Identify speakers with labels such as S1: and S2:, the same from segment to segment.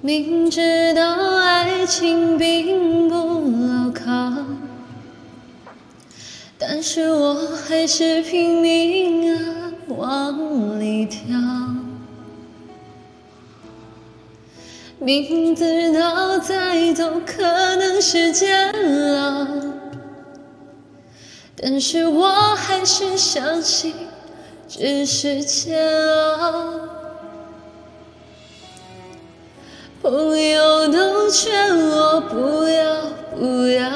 S1: 明知道爱情并不牢靠，但是我还是拼命啊往里跳。明知道再走可能是煎熬，但是我还是相信只是煎熬。朋友都劝我不要不要，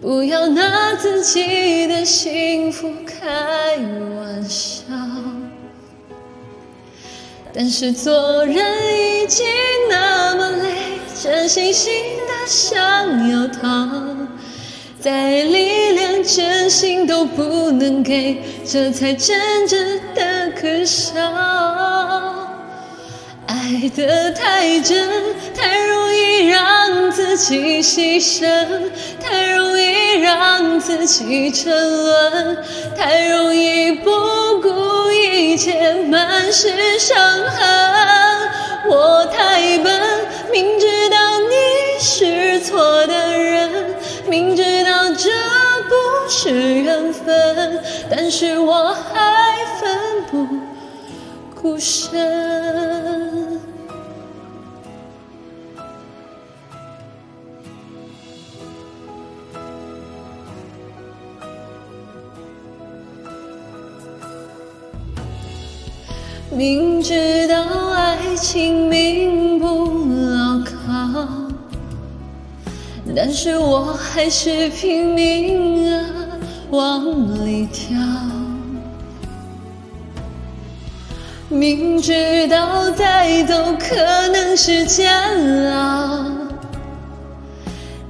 S1: 不要拿自己的幸福开玩笑。但是做人已经那么累，真心心的想要逃，再力量真心都不能给，这才真正的可笑。爱得太真，太容易让自己牺牲，太容易让自己沉沦，太容易不顾一切，满是伤痕。我太笨，明知道你是错的人，明知道这不是缘分，但是我还奋不顾身。明知道爱情并不牢靠，但是我还是拼命啊往里跳。明知道再走可能是煎熬，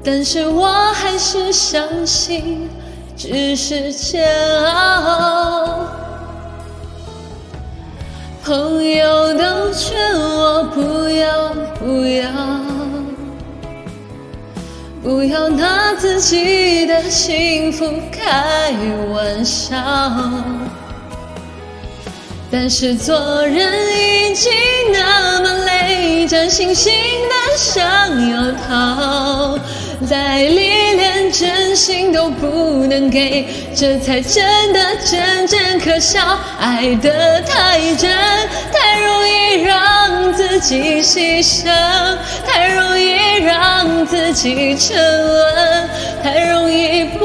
S1: 但是我还是相信只是煎熬。朋友都劝我不要不要，不要拿自己的幸福开玩笑。但是做人已经那么累，真心心的想要逃。再历练，真心都不能给，这才真的真正可笑。爱得太真，太容易让自己牺牲，太容易让自己沉沦，太容易不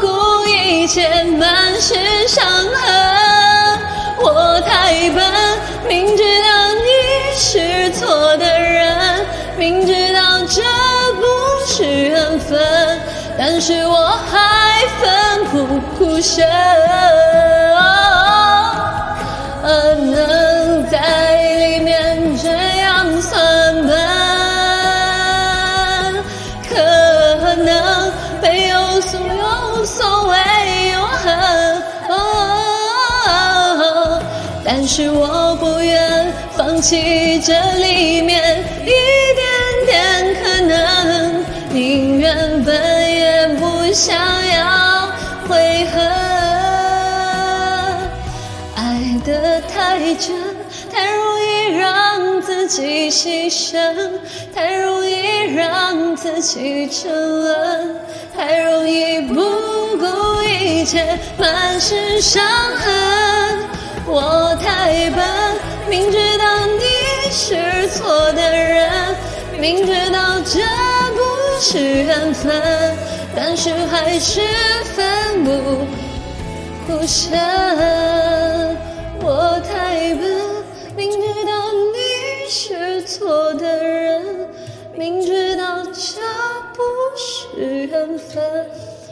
S1: 顾一切，满是伤痕。我太笨，明知道但是我还奋不顾身。能在里面这样算笨，可能没有所有所谓永恒。但是我不愿放弃这里面一点爱得太真，太容易让自己牺牲，太容易让自己沉沦，太容易不顾一切，满是伤痕。我太笨，明知道你是错的人，明知道这不。是缘分，但是还是奋不顾身。我太笨，明知道你是错的人，明知道这不是缘分。